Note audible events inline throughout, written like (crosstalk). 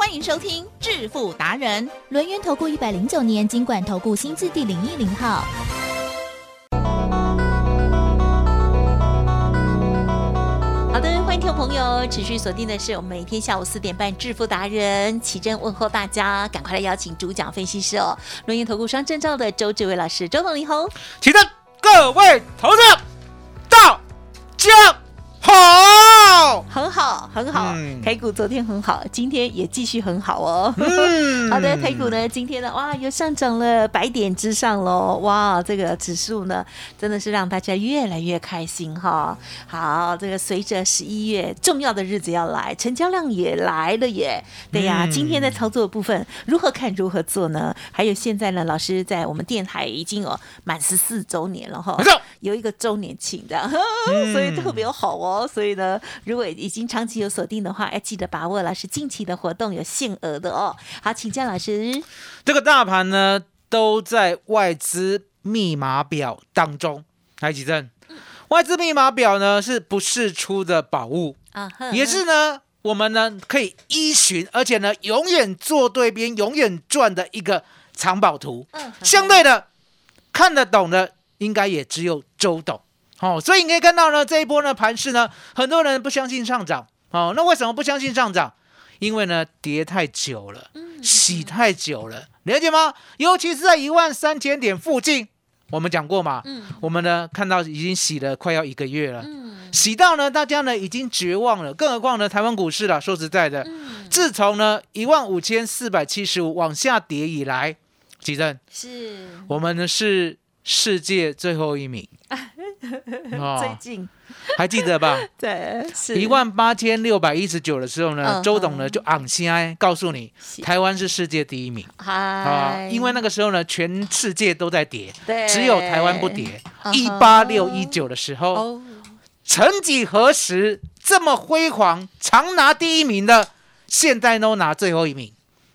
欢迎收听致富达人。轮源投顾一百零九年经管投顾新字第零一零号。好的，欢迎听众朋友持续锁定的是我们每天下午四点半致富达人奇珍问候大家，赶快来邀请主讲分析师哦，轮源投顾双证照的周志伟老师，周董你好。请的各位投资大家，很好，台股昨天很好，今天也继续很好哦。嗯 (laughs) 好的，台股呢，今天呢，哇，又上涨了百点之上喽！哇，这个指数呢，真的是让大家越来越开心哈。好，这个随着十一月重要的日子要来，成交量也来了耶。对呀、嗯今天的操作部分如何看如何做呢？还有现在呢，老师在我们电台已经有满十四周年了哈有一个周年庆的，(laughs) 嗯所以特别好哦。所以呢，如果已经长期有锁定的话，要记得把握了，是近期的活动有限额的哦。好，请教老师。这个大盘呢都在外资密码表当中。来，几正，外资密码表呢是不释出的宝物，啊哈也是呢我们呢可以依循，而且呢永远做对边、永远赚的一个藏宝图。嗯相对的，看得懂的应该也只有周董。哦，所以你可以看到呢，这一波呢盘势呢，很多人不相信上涨。哦，那为什么不相信上涨？因为呢跌太久了，洗太久了，了解吗？尤其是在一万三千点附近，我们讲过嘛，嗯。我们呢看到已经洗了快要一个月了，嗯。洗到呢大家呢已经绝望了，更何况呢台湾股市啦，说实在的，嗯，自从呢一万五千四百七十五往下跌以来，吉正，是。我们呢是世界最后一名，(laughs) 最哦，近 (laughs) 还记得吧？对是一万八千六百一十九的时候呢，嗯周董呢就昂心哀告诉你，台湾是世界第一名啊，，因为那个时候呢，全世界都在跌，对只有台湾不跌。嗯一八六一九的时候，哦，曾几何时这么辉煌，常拿第一名的，现在都拿最后一名。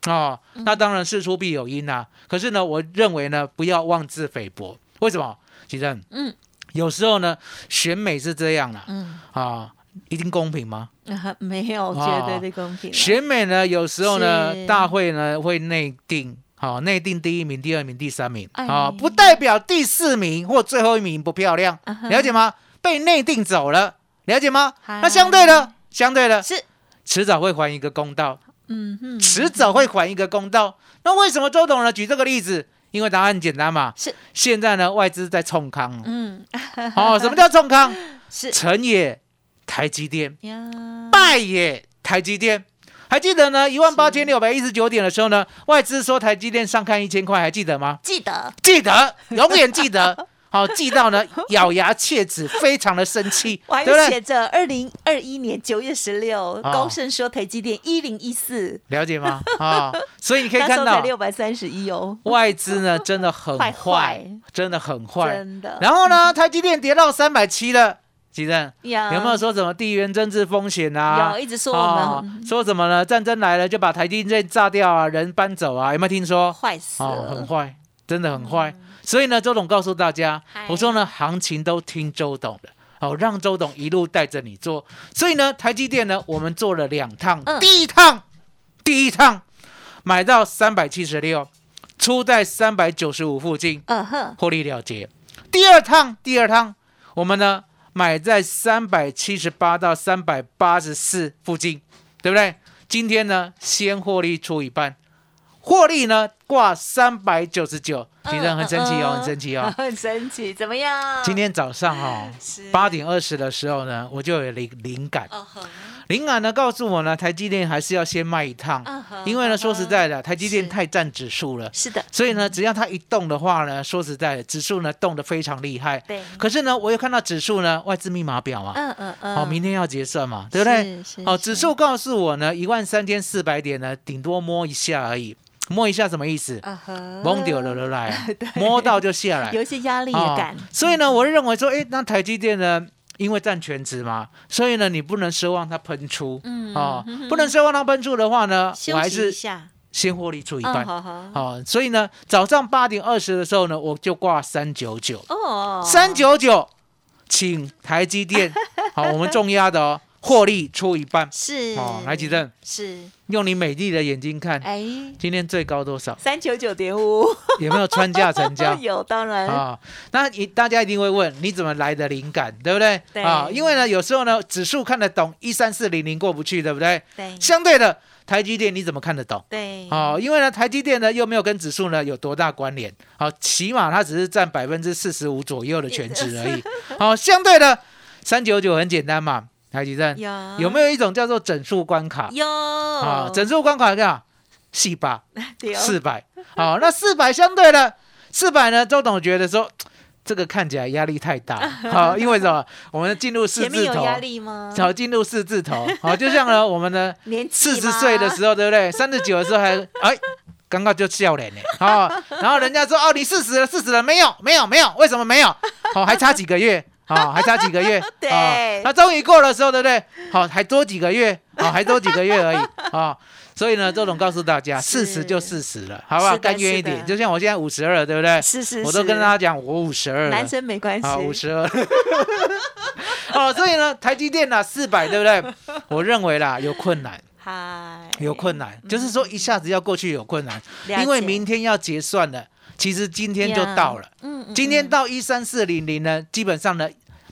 哦，嗯那当然事出必有因啊。可是呢，我认为呢，不要妄自菲薄。为什么？其实，嗯，有时候呢，选美是这样啦，嗯，啊，一定公平吗？啊 (laughs) 没有哦绝对的公平啊，选美呢，有时候呢，大会呢会内定，好、内定第一名、第二名、第三名，哎啊、不代表第四名或最后一名不漂亮，啊了解吗？被内定走了，了解吗？嗨那相对的，相对的，是，迟早会还一个公道，嗯哼，迟早会还一个公道。那为什么周董呢举这个例子？因为答案很简单嘛，是，现在呢外资在冲康，嗯，(laughs) 哦，什么叫冲康？是成也台积电，呀，败也台积电。还记得呢？一万八千六百一十九点的时候呢，外资说台积电上看一千块，还记得吗？记得记得，永远记得。(laughs) 好，记到呢，(laughs) 咬牙切齿，非常的生气，我还？写着二零二一年九月十六，哦高盛说台积电一零一四，了解吗？啊、所以你可以 (laughs) 看到，六百三十一哦，外资呢真的很坏真的很坏。真的。然后呢，台积电跌到三百七了，吉正呀有没有说什么地缘政治风险啊？有一直说我哦们说什么呢？战争来了就把台积电炸掉啊，人搬走啊？有没有听说？坏死哦，很了？坏，真的很坏。所以呢，周董告诉大家，我说呢，行情都听周董的。哦，让周董一路带着你做。所以呢，台积电呢，我们做了两趟。嗯第一趟，第一趟买到三百七十六，出在三百九十五附近，嗯哼，获利了结。第二趟，第二趟，我们呢买在三百七十八到三百八十四附近，对不对？今天呢，先获利出一半，获利呢挂三百九十九，其实很神奇哦，很神奇哦。(laughs) 很神奇，怎么样？今天早上哦，是。八点二十的时候呢，我就有灵灵感，灵感呢告诉我呢，台积电还是要先卖一趟，因为呢，说实在的，台积电太占指数了。是的，所以呢，只要它一动的话呢，说实在的，指数呢动得非常厉害。对，可是呢，我又看到指数呢，外资密码表嘛，嗯嗯嗯，好、明天要结算嘛，对不对？好、指数告诉我呢，一万三千四百点呢，顶多摸一下而已。摸一下什么意思？蒙掉了了来啊，(laughs) 摸到就下来。有一些压力啊感，所以呢，我认为说，哎，那台积电呢，因为占全值嘛，所以呢，你不能奢望它喷出，嗯哦，不能奢望它喷出的话呢，我还是，先获利出一嗯，半。好好，哦，所以呢，早上八点二十的时候呢，我就挂三九九，哦，三九九，请台积电，(laughs) 好，我们重压的哦，获利出一半。是哦，来吉正，是，用你美丽的眼睛看，哎，今天最高多少？三九九点五？有没有穿价成交 (laughs) 有，当然，啊、那你大家一定会问，你怎么来的灵感，对不对？对啊，因为呢，有时候呢，指数看得懂，一三四零零过不去，对不对？对相对的，台积电你怎么看得懂？对，哦，因为呢，台积电呢又没有跟指数呢有多大关联，好、起码它只是占百分之四十五左右的全值而已。好、(laughs) 相对的，三九九很简单嘛，台积电有有没有一种叫做整数关卡？有啊，整数关卡干嘛？四百，(laughs) 四百。好，那四百相对的，四百呢？周董觉得说。这个看起来压力太大，(laughs) 好，因为什么？我们进入四字头，压力吗？好，进入四字头，好，就像呢，(laughs) 我们呢，四十吗岁的时候，对不对？三十九的时候还哎，刚刚就笑脸呢，啊、然后人家说哦，你四十了，四十了，没有，没有，没有，为什么没有？好，还差几个月，哦，还差几个月，(laughs) 对。哦那终于过的时候，对不对？好、还多几个月，好、还多几个月而已，啊、所以呢，周董告诉大家，四是十就四十了，好不好？甘愿一点，就像我现在五十二，对不对？是是，我都跟是大家讲，我五十二了，男生没关系，啊，五十二。(laughs) 哦，所以呢，台积电呢四百，对不对？我认为啦有困难，嗨，有困难，就是说一下子要过去有困难，因为明天要结算了，其实今天就到了，今天到一三四零零呢，基本上呢，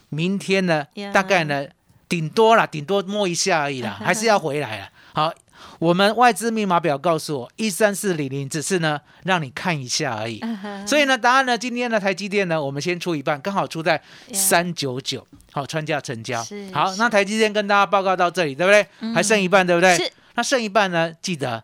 明天呢呀大概呢顶多啦，顶多摸一下而已啦，(laughs) 还是要回来了。好。我们外资密码表告诉我，一三四零零只是呢让你看一下而已，所以呢，答案呢，今天的台积电呢，我们先出一半，刚好出在三九九，好，穿价成交。好，那台积电跟大家报告到这里，对不对？还剩一半，对不对？是那剩一半呢，记得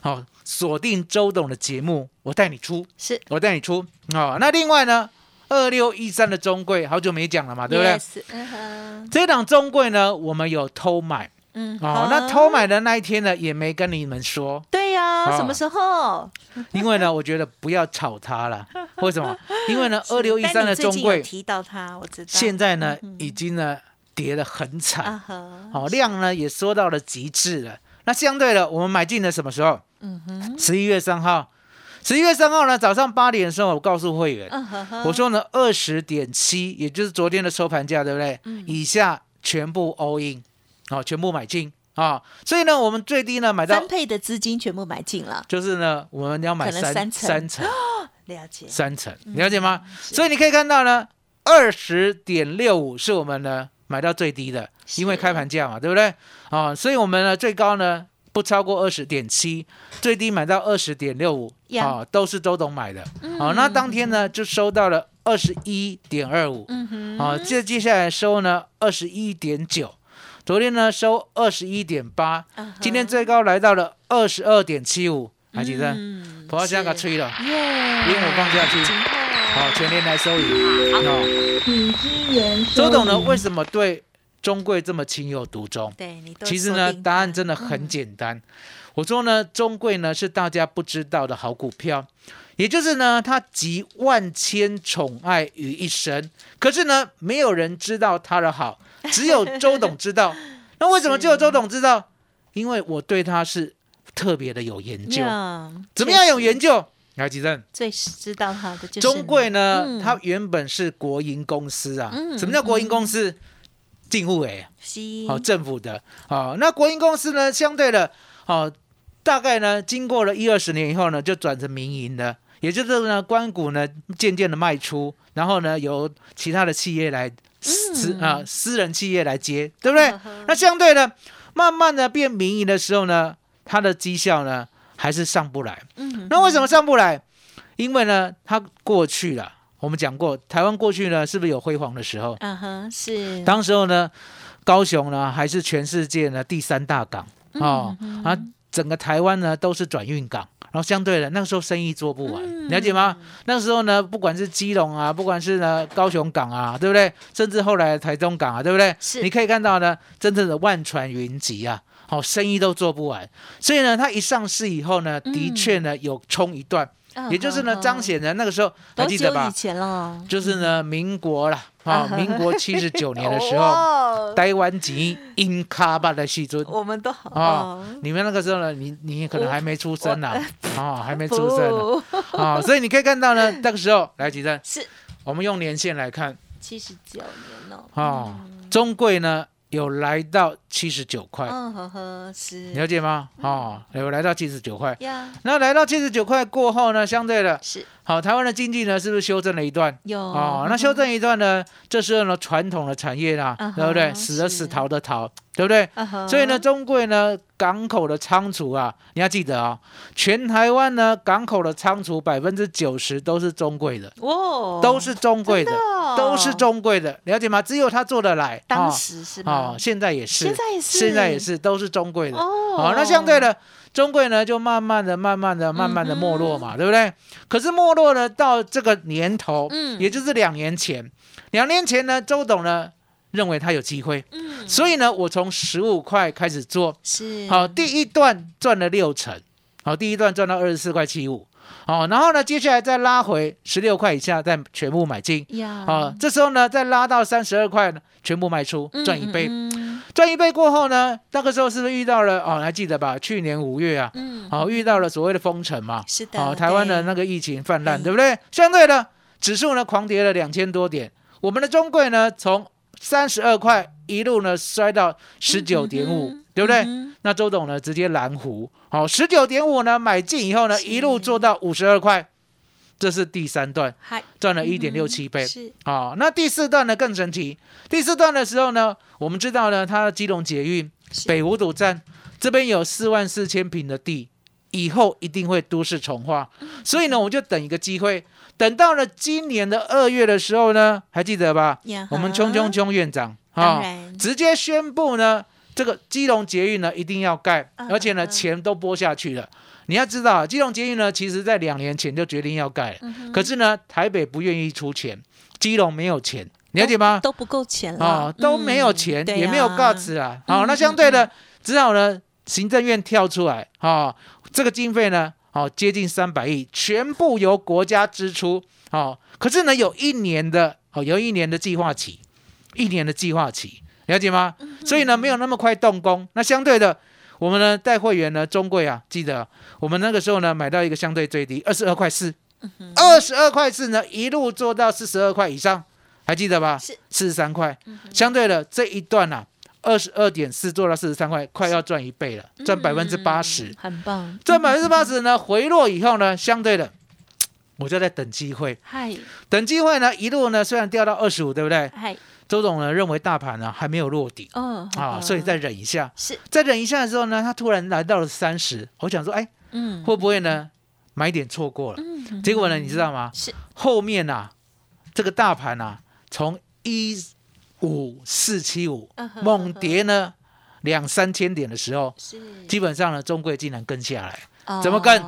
好锁定周董的节目，我带你出，是，我带你出。哦，那另外呢，二六一三的中贵好久没讲了嘛，对不对？Yes，嗯哼，这档中贵呢，我们有偷买嗯，哦，那偷买的那一天呢，也没跟你们说，对呀，哦什么时候？因为呢，我觉得不要炒它了。(laughs) 为什么？因为呢，二六一三的中贵提到它，我知道。现在呢，已经呢跌得很惨，啊哈，好、量呢也缩到了极致了。那相对的，我们买进的什么时候？嗯哼，十一月三号。十一月三号呢，早上八点的时候，我告诉会员，我说呢，二十点七，也就是昨天的收盘价，对不对？嗯以下全部 all in，好、全部买进啊、所以呢，我们最低呢买到分，配的资金全部买进了，就是呢，我们要买三三成三成了解。三成，了解吗？所以你可以看到呢，二十点六五是我们呢买到最低的，因为开盘价嘛，对不对？啊、所以我们呢最高呢不超过二十点七，最低买到二十点六五，啊，都是周董买的。好、那当天呢就收到了二十一点二五，嗯哼，好，接接下来收呢二十一点九，昨天呢收二十一点八，今天最高来到了二十二点七五，还记得？嗯不要这样吹了，耶，烟我放下去。好，全年来收银。哦，请支援收周董呢为什么对中贵这么情有独钟？对你都其实呢，答案真的很简单。我说呢，中贵呢是大家不知道的好股票，也就是呢，它集万千宠爱于一身。可是呢，没有人知道它的好，(laughs) 只有周董知道。那为什么只有周董知道？因为我对它是特别的有研究。呀怎么样有研究？来，吉正，最知道它的就是中贵呢，嗯它原本是国营公司啊。嗯什么叫国营公司？进户诶。西好、政府的，哦、那国营公司呢，相对的，哦、大概呢，经过了一二十年以后呢，就转成民营的，也就是呢，关股呢渐渐的卖出，然后呢，由其他的企业来私、啊私人企业来接，对不对？那相对的，慢慢的变民营的时候呢，它的绩效呢还是上不来。嗯那为什么上不来？因为呢，它过去了，我们讲过，台湾过去呢是不是有辉煌的时候？嗯哼是当时候呢，高雄呢还是全世界呢第三大港哦，啊，整个台湾呢都是转运港，然后相对的那个时候生意做不完，了解吗？那时候呢，不管是基隆啊，不管是呢高雄港啊，对不对？甚至后来的台中港啊，对不对？是你可以看到呢，真正的万船云集啊。好、生意都做不完。所以呢，它一上市以后呢，的确呢有冲一段，也就是呢彰显了那个时候还记得吧以？前了？就是呢民国了，啊，民国七十九年的时候，(laughs) 台湾籍英卡巴的戏尊。我们都好哦，你们那个时候呢，你你可能还没出生呢，啊，(laughs) 还没出生呢，不啊，所以你可以看到呢，(laughs) 那个时候来几针，是我们用年限来看，七十九年哦。啊，中贵呢有来到七十九块，嗯呵呵，是。了解吗？哦，有来到七十九块，呀，那来到七十九块过后呢，相对的，是。好，台湾的经济呢是不是修正了一段？有。哦，那修正一段呢，这时候呢传统的产业啦，嗯对不对？死的死，逃的逃，对不对？所以呢，中贵呢港口的仓储啊，你要记得啊、全台湾呢港口的仓储百分之九十都是中贵的，哇，都是中贵的，哦都是中贵的，了解吗？只有他做得来。当哦时是哦吗？，现在也是，现在也是，现在也是，都是中贵的。哦好，那相对的，中贵呢就慢慢的、慢慢的、慢慢的没落嘛，对不对？可是没落呢，到这个年头，嗯也就是两年前，两年前呢，周董呢认为他有机会，嗯，所以呢，我从十五块开始做，是。好，第一段赚了六成，好，第一段赚到二十四块七五，好，然后呢，接下来再拉回十六块以下，再全部买进，呀，好，这时候呢，再拉到三十二块呢，全部卖出，嗯赚一倍。嗯赚一倍过后呢，那个时候是不是遇到了哦？还记得吧？去年五月啊，嗯，哦，遇到了所谓的封城嘛，是的，哦，台湾的那个疫情泛滥，嗯。对不对？相对的，指数呢狂跌了两千多点，我们的中贵呢从三十二块一路呢摔到十九点五，对不对？嗯那周董呢直接蓝湖，好、十九点五呢买进以后呢，一路做到五十二块，这是第三段，嗨，赚了一点六七倍。是啊、那第四段呢更神奇。第四段的时候呢，我们知道呢，它的基隆捷运北五堵站这边有四万四千平的地，以后一定会都市重化，嗯所以呢，我就等一个机会，等到了今年的二月的时候呢，还记得吧？我们冲冲冲院长啊，直接宣布呢，这个基隆捷运呢一定要盖，嗯而且呢嗯钱都拨下去了。你要知道，基隆捷运呢，其实在两年前就决定要盖了，嗯可是呢，台北不愿意出钱，基隆没有钱，了解吗？都不够钱了。啊，都没有嗯钱，对也没有啊 guts 啊。好，嗯那相对的，只好呢，行政院跳出来啊，这个经费呢，哦接近三百亿，全部由国家支出。哦，可是呢，有一年的，哦，有一年的计划期，一年的计划期，了解吗？嗯所以呢，没有那么快动工。那相对的，我们呢带会员呢，中贵啊，记得我们那个时候呢买到一个相对最低二十二块四，嗯二十二块四呢一路做到四十二块以上，还记得吧？是四十三块。相对的这一段啊，二十二点四做到四十三块，快要赚一倍了，赚百分之八十嗯。很棒，赚百分之八十呢，回落以后呢，相对的，(tsk) 我就在等机会，嗨等机会呢，一路呢虽然掉到二十五，对不对？嗨，周总呢认为大盘呢还没有落底哦啊，所以再忍一下。是再忍一下的时候呢，他突然来到了三十，我想说，哎，嗯会不会呢买点错过了？嗯结果呢，你知道吗？是后面呐、这个大盘呐、从一五四七五猛跌呢两三千点的时候，是。基本上呢中贵竟然跟下来，哦。怎么跟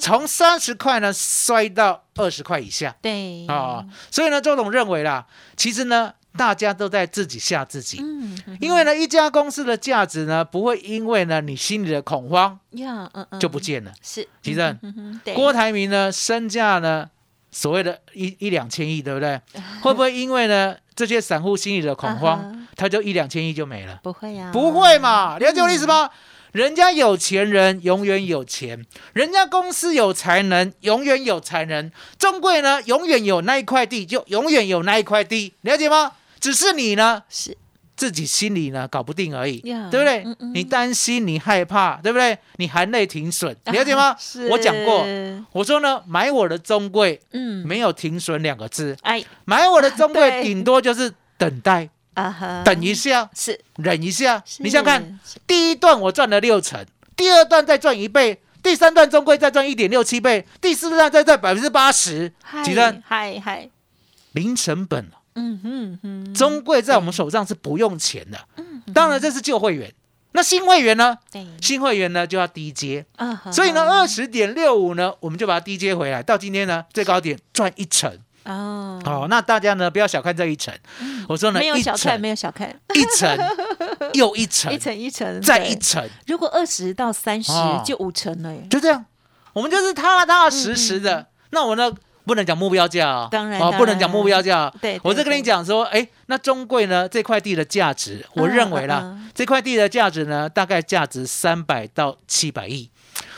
从三十块呢摔到二十块以下。对。啊、所以呢，周董认为啦，其实呢大家都在自己吓自己。嗯因为呢，一家公司的价值呢，不会因为呢你心里的恐慌呀嗯嗯。就不见了。是。其正郭台铭呢，身价呢，所谓的一一两千亿，对不对？(laughs) 会不会因为呢这些散户心里的恐慌，他就一两千亿就没了？不会呀不会嘛？了解我的意思吗？人家有钱人永远有钱，人家公司有才能永远有才能，中贵呢永远有那一块地，就永远有那一块地，了解吗？只是你呢是自己心里呢搞不定而已，呀对不对？嗯嗯你担心，你害怕，对不对？你含泪停损，了解吗？是我讲过，我说呢，买我的中贵嗯没有停损两个字，哎买我的中贵 (laughs) 对顶多就是等待，啊哈等一下，是忍一下。你想想看，第一段我赚了六成，第二段再赚一倍，第三段中贵再赚一点六七倍，第四段再赚百分之八十，嗨几段嗨嗨零成本。嗯哼哼。中贵在我们手上是不用钱的，嗯当然这是旧会员。那新会员呢？对。新会员呢就要低接，啊哈所以呢，二十点六五呢，我们就把它低接回来，到今天呢最高点赚一成。哦。哦，那大家呢不要小看这一成，我说呢没有一小看没有小看。一层 (laughs) 又一层，一层一层，再一层，如果二十到三十哦。就五成了耶，就这样。我们就是踏踏实实的。那我呢，不能讲目标价哦，哦，嗯当然当不能讲目标价哦。对对我是跟你讲说，哎，那中贵呢这块地的价值，我嗯认为啦，嗯这块地的价值呢，大概价值三百到七百亿。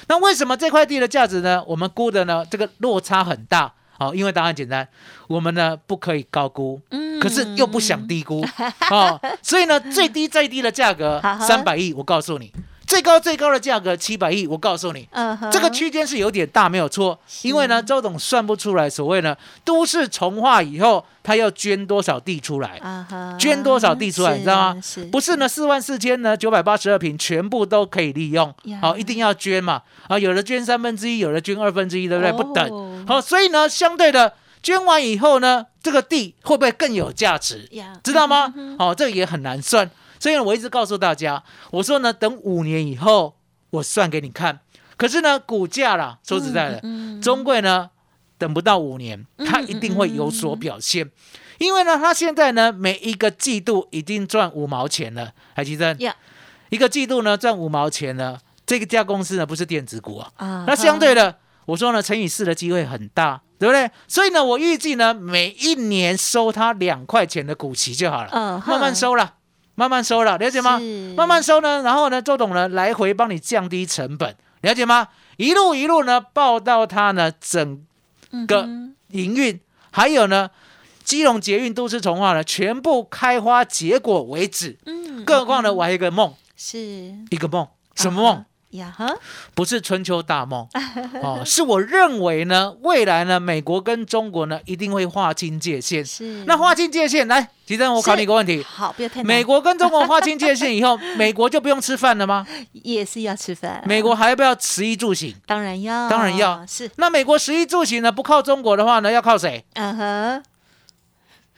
那为什么这块地的价值呢？我们估的呢，这个落差很大。好、因为答案简单，我们呢不可以高估，嗯可是又不想低估，(laughs) 哦，所以呢最低最低的价格好好三百亿，我告诉你，最高最高的价格七百亿，我告诉你，这个区间是有点大，没有错。因为呢，周董算不出来所谓呢都市重化以后，他要捐多少地出来，啊哈捐多少地出来，你知道吗？是不是呢，四万四千呢，九百八十二平全部都可以利用呀，好、一定要捐嘛。啊，有的捐三分之一，有的捐二分之一，对不对？不哦等。好、所以呢，相对的捐完以后呢，这个地会不会更有价值？呀，知道吗？嗯哦，这个也很难算。所以呢，我一直告诉大家，我说呢，等五年以后我算给你看。可是呢，股价啦，说实在的，嗯中贵呢，等不到五年，它一定会有所表现。因为呢，它现在呢，每一个季度已经赚五毛钱了，海基珍呀一个季度呢赚五毛钱了。这个家公司呢不是电子股啊，啊那相对的，我说呢，乘以四的机会很大，对不对？所以呢，我预计呢，每一年收它两块钱的股息就好了，嗯慢慢收了，慢慢收了，了解吗？慢慢收呢，然后呢，周董呢来回帮你降低成本，了解吗？一路一路呢报到他呢整个嗯营运，还有呢基隆捷运都市重化呢全部开花结果为止。嗯更何况呢，我还有一个梦，是一个梦，什么梦？啊呀哈，不是春秋大梦。(laughs) 哦，是我认为呢，未来呢，美国跟中国呢一定会划清界限。是。那划清界限，来，吉珍，我考你一个问题：好，不要太美国跟中国划清界限以后，美国就不用吃饭了吗？(laughs) 也是要吃饭，美国还要不要食衣住行？当然要，当然要。是，那美国食衣住行呢，不靠中国的话呢，要靠谁？嗯哼，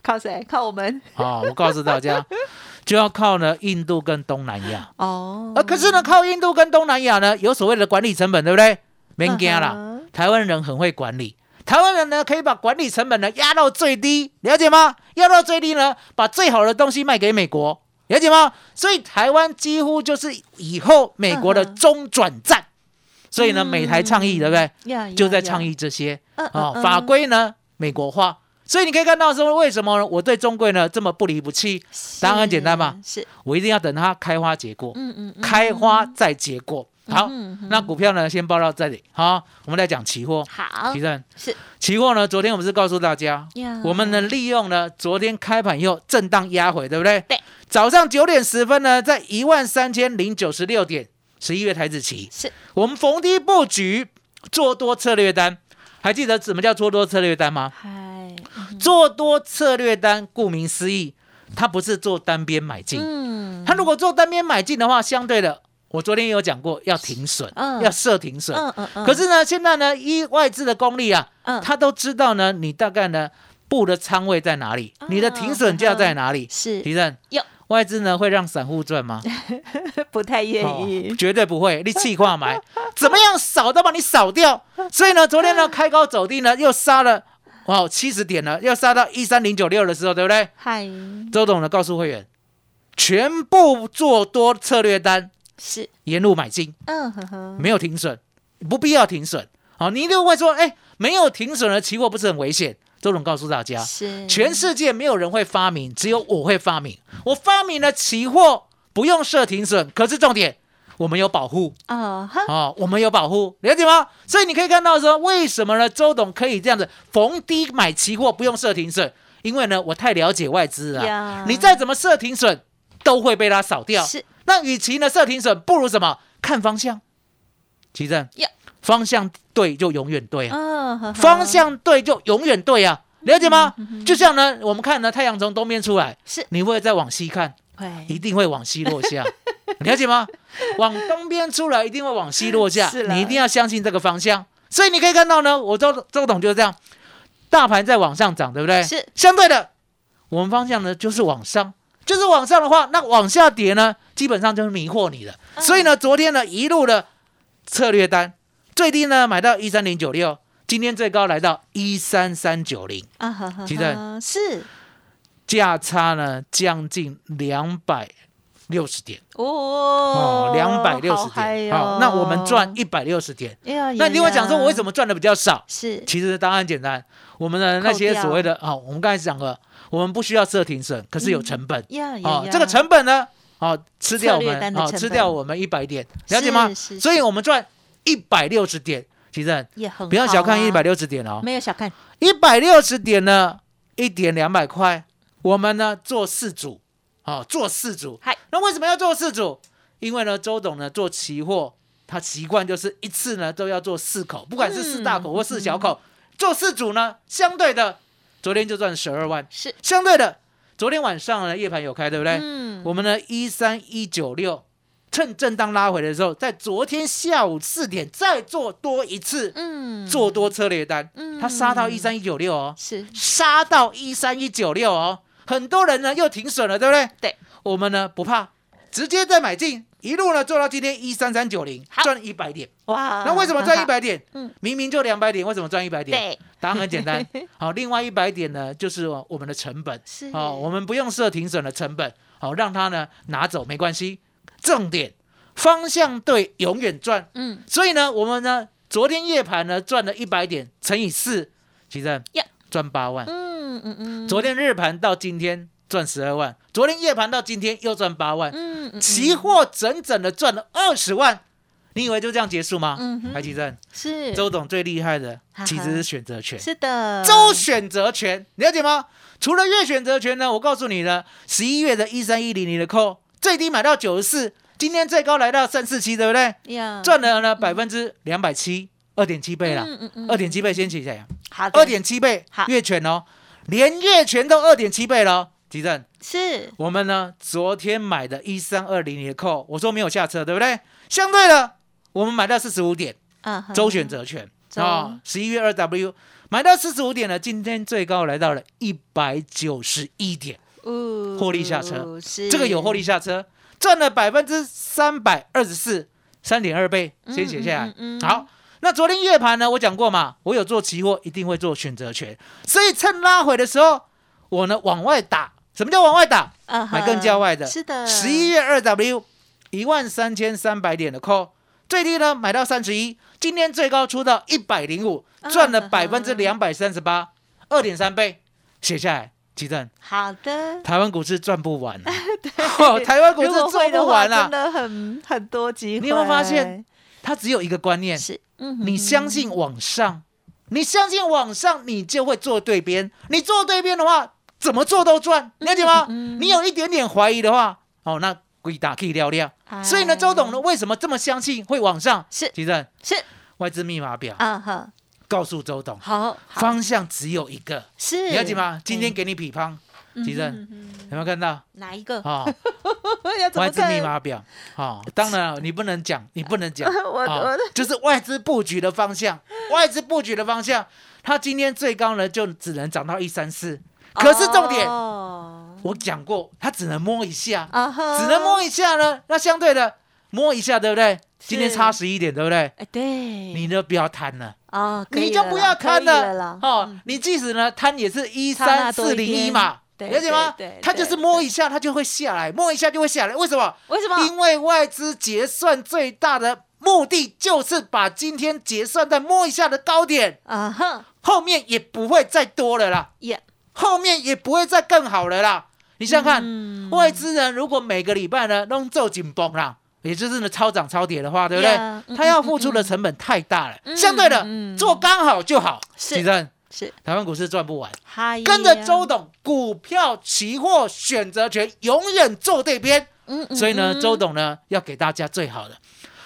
靠谁？靠我们。啊、我告诉大家，(laughs) 就要靠呢印度跟东南亚。哦呃，可是呢，靠印度跟东南亚呢，有所谓的管理成本，对不对？没惊啦，嗯台湾人很会管理。台湾人呢，可以把管理成本呢压到最低，了解吗？压到最低呢，把最好的东西卖给美国，了解吗？所以台湾几乎就是以后美国的嗯中转站。所以呢，美台倡议，对不对？呀就在倡议议这些嗯哦，嗯法规呢美国化。所以你可以看到说，为什么我对中贵呢这么不离不弃？答案很简单嘛，是，我一定要等它开花结果，嗯嗯嗯，开花再结果。好，嗯嗯那股票呢先报到这里。好，我们来讲期货。好提正是期货呢，昨天我们是告诉大家，呀，我们呢利用呢昨天开盘以后震荡压回，对不对？对。早上九点十分呢，在一万三千零九十六点，十一月台子期，是我们逢低布局做多策略单。还记得什么叫做多策略单吗？做多策略单，顾名思义，它不是做单边买进。嗯，它如果做单边买进的话，相对的，我昨天有讲过，要停损，嗯要设停损。嗯嗯嗯，可是呢，现在呢，依外资的功力啊，嗯他都知道呢，你大概呢布的仓位在哪里，你的停损价在哪里。是提正有外资呢会让散户赚吗？(laughs) 不太愿哦意，绝对不会，你气化买，怎么样扫都把你扫掉。所以呢，昨天呢开高走低呢，又杀了哇七十点了，要杀到一三零九六的时候，对不对？嗨，周董呢告诉会员，全部做多策略单，是，沿路买进，嗯呵呵，没有停损，不必要停损。好，你一定会说，哎，没有停损的期货不是很危险？周董告诉大家，是，全世界没有人会发明，只有我会发明。我发明了期货，不用设停损，可是重点，我们有保护哦我们有保护，了解吗？所以你可以看到说，为什么呢？周董可以这样子逢低买期货，不用设停损，因为呢，我太了解外资了呀。你再怎么设停损，都会被它扫掉。是，那与其呢设停损，不如什么看方向。奇正呀，方向对就永远对啊。方向对就永远对啊，了解吗？就像呢，我们看呢，太阳从东边出来，是你会再往西看，一，定会往西落下，(laughs) 了解吗？往东边出来，一定会往西落下，你一定要相信这个方向。所以你可以看到呢，我周周董就是这样，大盘在往上涨，对不对？是。相对的，我们方向呢就是往上，就是往上的话，那往下跌呢，基本上就是迷惑你了。嗯。所以呢，昨天呢一路的策略单，最低呢买到一三零九六，今天最高来到一三三九零，啊呵呵，记得是，价差呢将近两百六十点哦哦，两百六十点。好，那我们赚一百六十点。那另外讲说，我为什么么赚的比较少？是其实答案很简单，我们的那些所谓的啊，我们刚才讲了，我们不需要设停损，可是有成本。呀呀呀，哦这个成本呢，哦，吃掉我们哦，单的成本吃掉我们一百点，了解吗？所以我们赚一百六十点，其实也很不要小看一百六十点哦，没有小看，一百六十点呢，一点两百块，我们呢做四组，哦，做四组嗨。那为什么要做四组？因为呢，周董呢做期货，他习惯就是一次呢都要做四口，不管是四大口或四小口，做四组呢，相对的，昨天就赚十二万，是。相对的，昨天晚上呢夜盘有开，对不对？嗯。我们呢一三一九六，趁震荡拉回的时候，在昨天下午四点再做多一次，嗯。做多策略单，嗯。它杀到一三一九六哦，是。杀到一三一九六哦，很多人呢又停损了，对不对？对，我们呢不怕，直接再买进，一路呢做到今天一三三九零，好赚一百点。哇，那为什么赚一百点？嗯明明就两百点，为什么赚一百点？对答案很简单，(laughs) 好，另外一百点呢就是我们的成本，是哦，我们不用设停损的成本，好，让它呢拿走没关系。重点方向对，永远赚。嗯所以呢，我们呢昨天夜盘呢赚了一百点，乘以四，其实呀赚八万。嗯嗯嗯，昨天日盘到今天赚十二万，昨天夜盘到今天又赚八万，嗯嗯期货整整的赚了二十万。你以为就这样结束吗？嗯哼台积电，是周董最厉害的其实是选择权。是的，周选择权，了解吗？除了月选择权呢，我告诉你呢，十一月的一三一零你的扣最低买到九十四，今天最高来到三四七，对不对？呀赚了呢百分之两百七，二点七倍了，嗯嗯嗯二点七倍先起来，好的。二点七倍好。月权哦，连月权都二点七倍了哦。吉正，是。我们呢昨天买的一三二零年的扣，我说没有下车，对不对？相对的，我们买到四十五点，周选择权。周。啊，十一月二 W 买到四十五点了，今天最高来到了一百九十一点，哦获利下车。是。这个有获利下车，赚了百分之三百二十四，三点二倍，先写下来。嗯嗯嗯。好，那昨天夜盘呢，我讲过嘛，我有做期货，一定会做选择权，所以趁拉回的时候，我呢往外打。什么叫往外打？买更较外的。是的，十一月二 W 一万三千三百点的 call，最低呢买到三十一，今天最高出到一百零五，赚了百分之两百三十八，二点三倍，写下来，吉正，好的。台湾股市赚不完、啊，(laughs) 哦台湾股市赚不完啊。真，的很很多机会。你有没有发现它只有一个观念，是，嗯哼你相信往上，你相信往上，你就会做对边，你做对边的话，怎么做都赚，了解吗？嗯你有一点点怀疑的话，哦，那鬼打可以聊聊。哎所以呢，周董呢为什么这么相信会往上？是。其实是。外资密码表啊哈，告诉周董，好，好。方向只有一个，是。了解吗？今天哎给你比方，其实嗯哼有没有看到？哪一个？哦，(laughs) 要怎么外资密看？码表，哦，(laughs) 当然了你不能讲，你不能讲，(laughs) 我哦。我就是外资布局的方向，外资布局的方向，它今天最高呢就只能涨到一三四，可是重点哦我讲过，它只能摸一下，啊只能摸一下呢，那相对的摸一下，对不对？今天差十一点，对不对？哎，对，你呢不要贪了，哦，你就不要贪了。哦嗯。你即使呢贪也是一三四零一嘛，对了解吗对对？它就是摸一下，它就会下来，摸一下就会下来。为什么？为什么？因为外资结算最大的目的就是把今天结算再摸一下的高点，啊哼，后面也不会再多了啦，也后面也不会再更好了啦。你想想看，嗯外资人如果每个礼拜呢都做紧绷啦，也就是呢超涨超跌的话，对不对？他要付出的成本太大了。嗯相对的嗯，做刚好就好。是是。台湾股市赚不完，跟着周董，股票、期货、选择权永远做对边。嗯，嗯所以呢，嗯。周董呢要给大家最好的。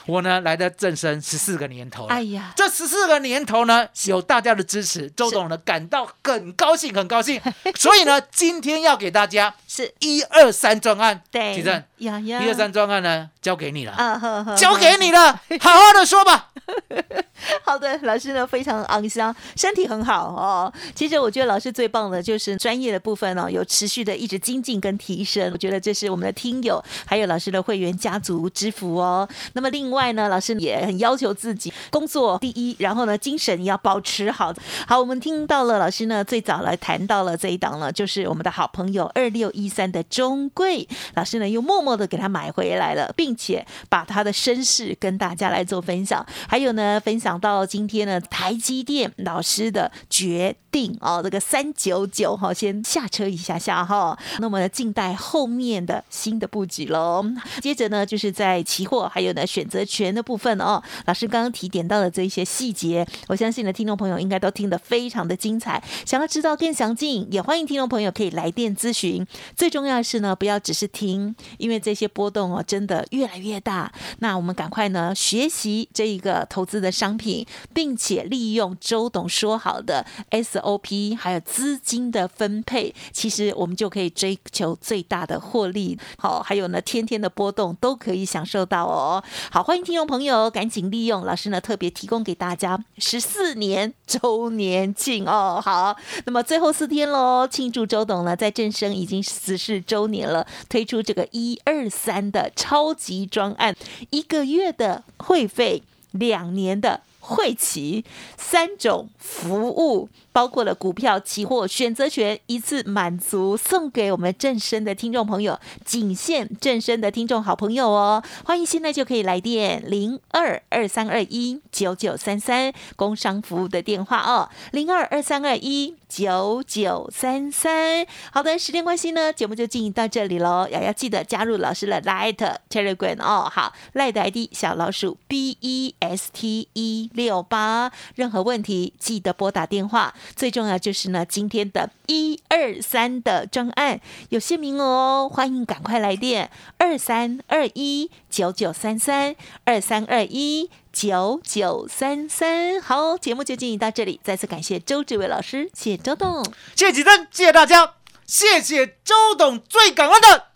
我呢来的正生十四个年头了。哎，呀，这十四个年头呢有大家的支持，周董呢感到很高兴，很高兴。(laughs) 所以呢，今天要给大家是。一二三专案，对，其正呀呀，一二三专案呢交给你了，啊呵呵，交给你了，好好的说吧。(laughs) 好的，老师呢非常昂香，身体很好哦。其实我觉得老师最棒的就是专业的部分哦，有持续的一直精进跟提升。我觉得这是我们的听友还有老师的会员家族之福哦。那么另外呢，老师也很要求自己工作第一，然后呢精神要保持好。好，我们听到了老师呢最早来谈到了这一档呢，就是我们的好朋友二六一三的中贵老师呢又默默的给他买回来了，并且把他的身世跟大家来做分享，还还有呢分享到今天呢台积电老师的决定哦，这个三九九哈先下车一下下哈，那么静待后面的新的布局喽。接着呢就是在期货还有呢选择权的部分哦，老师刚刚提点到的这一些细节，我相信呢听众朋友应该都听得非常的精彩。想要知道更详尽，也欢迎听众朋友可以来电咨询。最重要的是呢，不要只是听，因为这些波动哦真的越来越大。那我们赶快呢学习这一个投资的商品，并且利用周董说好的 SOP，还有资金的分配，其实我们就可以追求最大的获利。好，还有呢天天的波动都可以享受到哦。好，欢迎听众朋友赶紧利用老师呢特别提供给大家十四年周年庆哦。好，那么最后四天喽，庆祝周董呢在正生已经十四周年了，推出这个一二三的超级专案，一个月的会费，两年的会期，三种服务。包括了股票、期货、选择权，一次满足，送给我们正身的听众朋友，仅限正身的听众好朋友哦。欢迎现在就可以来电零二二三二一九九三三工商服务的电话哦，零二二三二一九九三三。好的，时间关系呢，节目就进行到这里喽。也要记得加入老师的 Light Telegram 哦。好，Light ID 小老鼠 B E S T 一六八，任何问题记得拨打电话。最重要就是呢，今天的一二三的专案有限名额哦，欢迎赶快来电二三二一九九三三二三二一九九三三。好，节目就进行到这里，再次感谢周志伟老师，谢谢周董，谢谢启真，谢谢大家，谢谢周董，最感恩的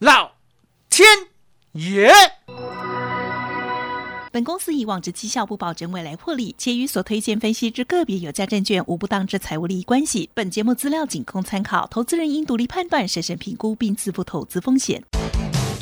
老天爷。本公司以往之绩效不保证未来获利，且与所推荐分析之个别有价证券无不当之财务利益关系。本节目资料仅供参考，投资人应独立判断、审慎评估并自负投资风险。